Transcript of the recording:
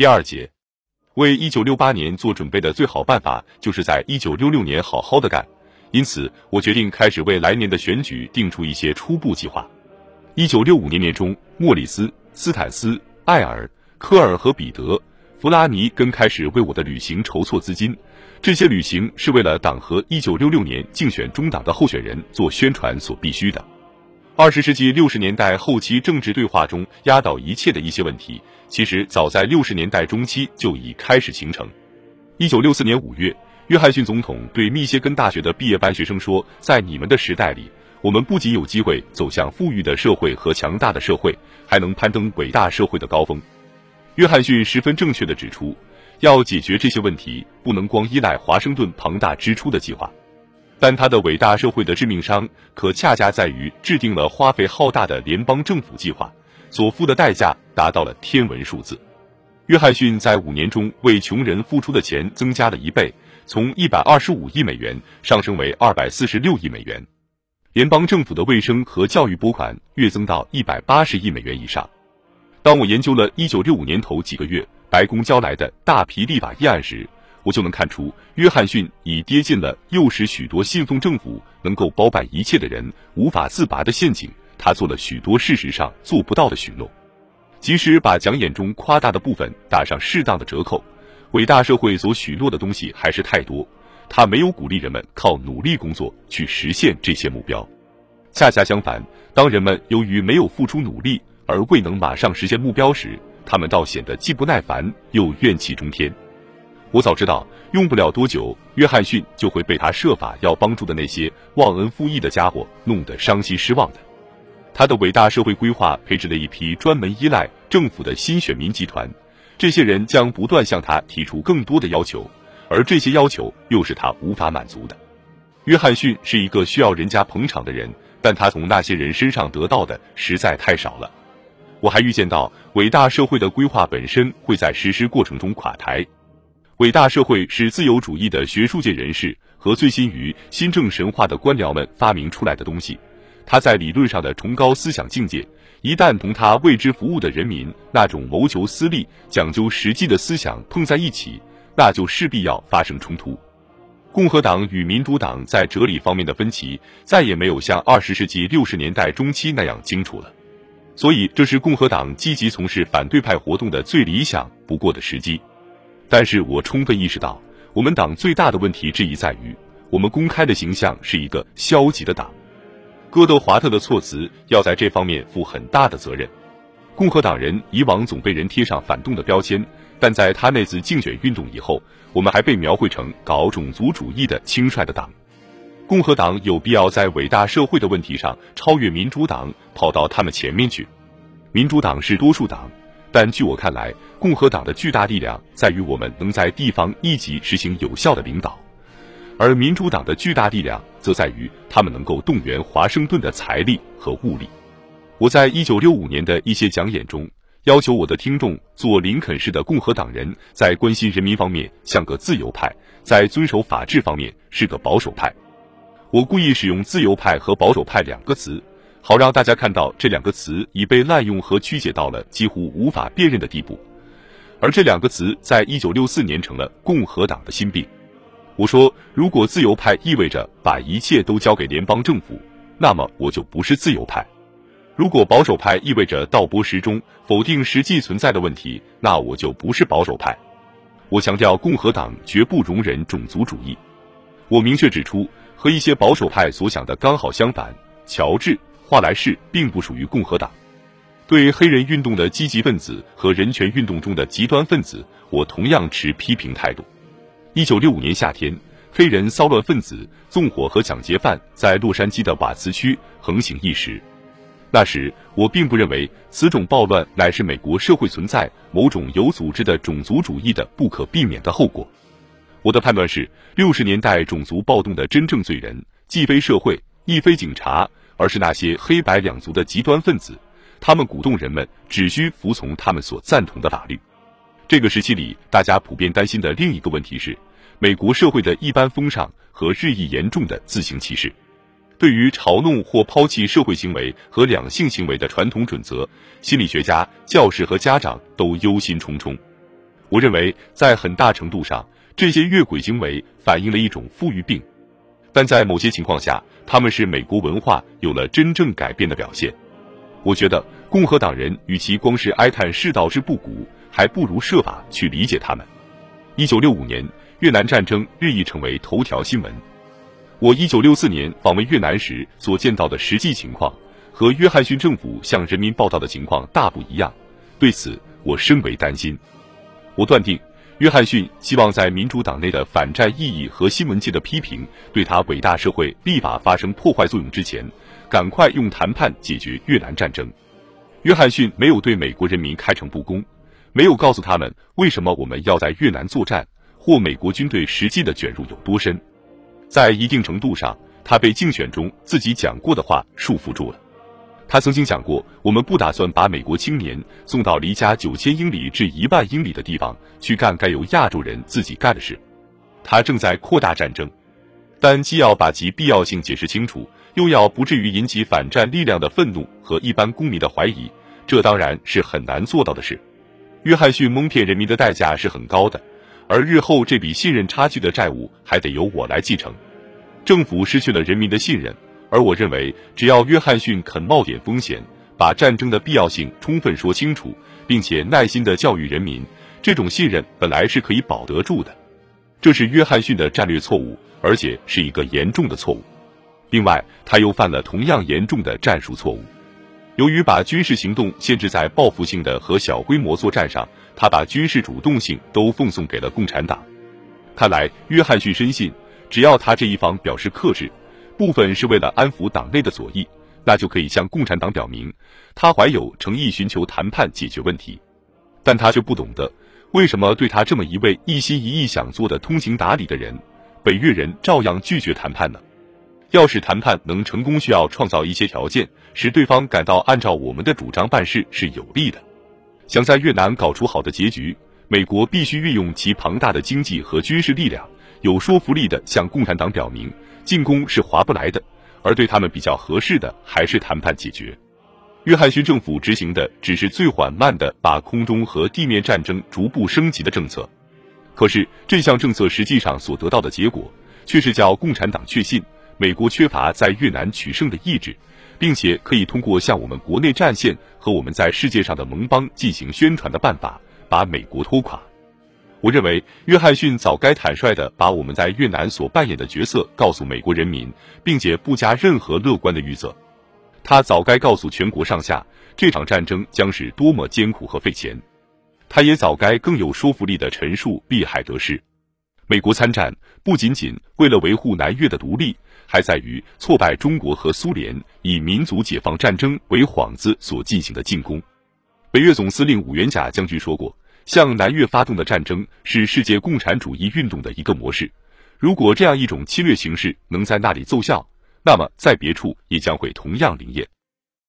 第二节，为一九六八年做准备的最好办法，就是在一九六六年好好的干。因此，我决定开始为来年的选举定出一些初步计划。一九六五年年中，莫里斯、斯坦斯、艾尔、科尔和彼得、弗拉尼根开始为我的旅行筹措资金。这些旅行是为了党和一九六六年竞选中党的候选人做宣传所必须的。二十世纪六十年代后期政治对话中压倒一切的一些问题，其实早在六十年代中期就已开始形成。一九六四年五月，约翰逊总统对密歇根大学的毕业班学生说：“在你们的时代里，我们不仅有机会走向富裕的社会和强大的社会，还能攀登伟大社会的高峰。”约翰逊十分正确的指出。要解决这些问题，不能光依赖华盛顿庞大支出的计划，但他的伟大社会的致命伤，可恰恰在于制定了花费浩大的联邦政府计划，所付的代价达到了天文数字。约翰逊在五年中为穷人付出的钱增加了一倍，从一百二十五亿美元上升为二百四十六亿美元，联邦政府的卫生和教育拨款跃增到一百八十亿美元以上。当我研究了一九六五年头几个月。白宫交来的大批立法议案时，我就能看出，约翰逊已跌进了诱使许多信奉政府能够包办一切的人无法自拔的陷阱。他做了许多事实上做不到的许诺，即使把讲演中夸大的部分打上适当的折扣，伟大社会所许诺的东西还是太多。他没有鼓励人们靠努力工作去实现这些目标，恰恰相反，当人们由于没有付出努力而未能马上实现目标时，他们倒显得既不耐烦又怨气冲天。我早知道，用不了多久，约翰逊就会被他设法要帮助的那些忘恩负义的家伙弄得伤心失望的。他的伟大社会规划培植了一批专门依赖政府的新选民集团，这些人将不断向他提出更多的要求，而这些要求又是他无法满足的。约翰逊是一个需要人家捧场的人，但他从那些人身上得到的实在太少了。我还预见到，伟大社会的规划本身会在实施过程中垮台。伟大社会是自由主义的学术界人士和醉心于新政神话的官僚们发明出来的东西。他在理论上的崇高思想境界，一旦同他为之服务的人民那种谋求私利、讲究实际的思想碰在一起，那就势必要发生冲突。共和党与民主党在哲理方面的分歧，再也没有像二十世纪六十年代中期那样清楚了。所以，这是共和党积极从事反对派活动的最理想不过的时机。但是我充分意识到，我们党最大的问题之一在于，我们公开的形象是一个消极的党。戈德华特的措辞要在这方面负很大的责任。共和党人以往总被人贴上反动的标签，但在他那次竞选运动以后，我们还被描绘成搞种族主义的轻率的党。共和党有必要在伟大社会的问题上超越民主党，跑到他们前面去。民主党是多数党，但据我看来，共和党的巨大力量在于我们能在地方一级实行有效的领导，而民主党的巨大力量则在于他们能够动员华盛顿的财力和物力。我在一九六五年的一些讲演中，要求我的听众做林肯式的共和党人，在关心人民方面像个自由派，在遵守法治方面是个保守派。我故意使用“自由派”和“保守派”两个词，好让大家看到这两个词已被滥用和曲解到了几乎无法辨认的地步。而这两个词在一九六四年成了共和党的心病。我说，如果自由派意味着把一切都交给联邦政府，那么我就不是自由派；如果保守派意味着道波时钟，否定实际存在的问题，那我就不是保守派。我强调，共和党绝不容忍种族主义。我明确指出。和一些保守派所想的刚好相反，乔治·华莱士并不属于共和党。对黑人运动的积极分子和人权运动中的极端分子，我同样持批评态度。一九六五年夏天，黑人骚乱分子、纵火和抢劫犯在洛杉矶的瓦茨区横行一时。那时，我并不认为此种暴乱乃是美国社会存在某种有组织的种族主义的不可避免的后果。我的判断是，六十年代种族暴动的真正罪人，既非社会，亦非警察，而是那些黑白两族的极端分子。他们鼓动人们只需服从他们所赞同的法律。这个时期里，大家普遍担心的另一个问题是，美国社会的一般风尚和日益严重的自行歧视。对于嘲弄或抛弃社会行为和两性行为的传统准则，心理学家、教师和家长都忧心忡忡。我认为，在很大程度上，这些越轨行为反映了一种富裕病，但在某些情况下，他们是美国文化有了真正改变的表现。我觉得，共和党人与其光是哀叹世道之不古，还不如设法去理解他们。一九六五年，越南战争日益成为头条新闻。我一九六四年访问越南时所见到的实际情况，和约翰逊政府向人民报道的情况大不一样。对此，我深为担心。我断定，约翰逊希望在民主党内的反战意义和新闻界的批评对他伟大社会立法发生破坏作用之前，赶快用谈判解决越南战争。约翰逊没有对美国人民开诚布公，没有告诉他们为什么我们要在越南作战，或美国军队实际的卷入有多深。在一定程度上，他被竞选中自己讲过的话束缚住了。他曾经讲过，我们不打算把美国青年送到离家九千英里至一万英里的地方去干该由亚洲人自己干的事。他正在扩大战争，但既要把其必要性解释清楚，又要不至于引起反战力量的愤怒和一般公民的怀疑，这当然是很难做到的事。约翰逊蒙骗人民的代价是很高的，而日后这笔信任差距的债务还得由我来继承。政府失去了人民的信任。而我认为，只要约翰逊肯冒点风险，把战争的必要性充分说清楚，并且耐心的教育人民，这种信任本来是可以保得住的。这是约翰逊的战略错误，而且是一个严重的错误。另外，他又犯了同样严重的战术错误。由于把军事行动限制在报复性的和小规模作战上，他把军事主动性都奉送给了共产党。看来，约翰逊深信，只要他这一方表示克制。部分是为了安抚党内的左翼，那就可以向共产党表明，他怀有诚意寻求谈判解决问题。但他却不懂得，为什么对他这么一位一心一意想做的通情达理的人，北越人照样拒绝谈判呢？要使谈判能成功，需要创造一些条件，使对方感到按照我们的主张办事是有利的。想在越南搞出好的结局，美国必须运用其庞大的经济和军事力量，有说服力的向共产党表明。进攻是划不来的，而对他们比较合适的还是谈判解决。约翰逊政府执行的只是最缓慢的把空中和地面战争逐步升级的政策，可是这项政策实际上所得到的结果，却是叫共产党确信美国缺乏在越南取胜的意志，并且可以通过向我们国内战线和我们在世界上的盟邦进行宣传的办法，把美国拖垮。我认为，约翰逊早该坦率地把我们在越南所扮演的角色告诉美国人民，并且不加任何乐观的预测。他早该告诉全国上下，这场战争将是多么艰苦和费钱。他也早该更有说服力地陈述利害得失。美国参战不仅仅为了维护南越的独立，还在于挫败中国和苏联以民族解放战争为幌子所进行的进攻。北越总司令武元甲将军说过。向南越发动的战争是世界共产主义运动的一个模式。如果这样一种侵略形式能在那里奏效，那么在别处也将会同样灵验。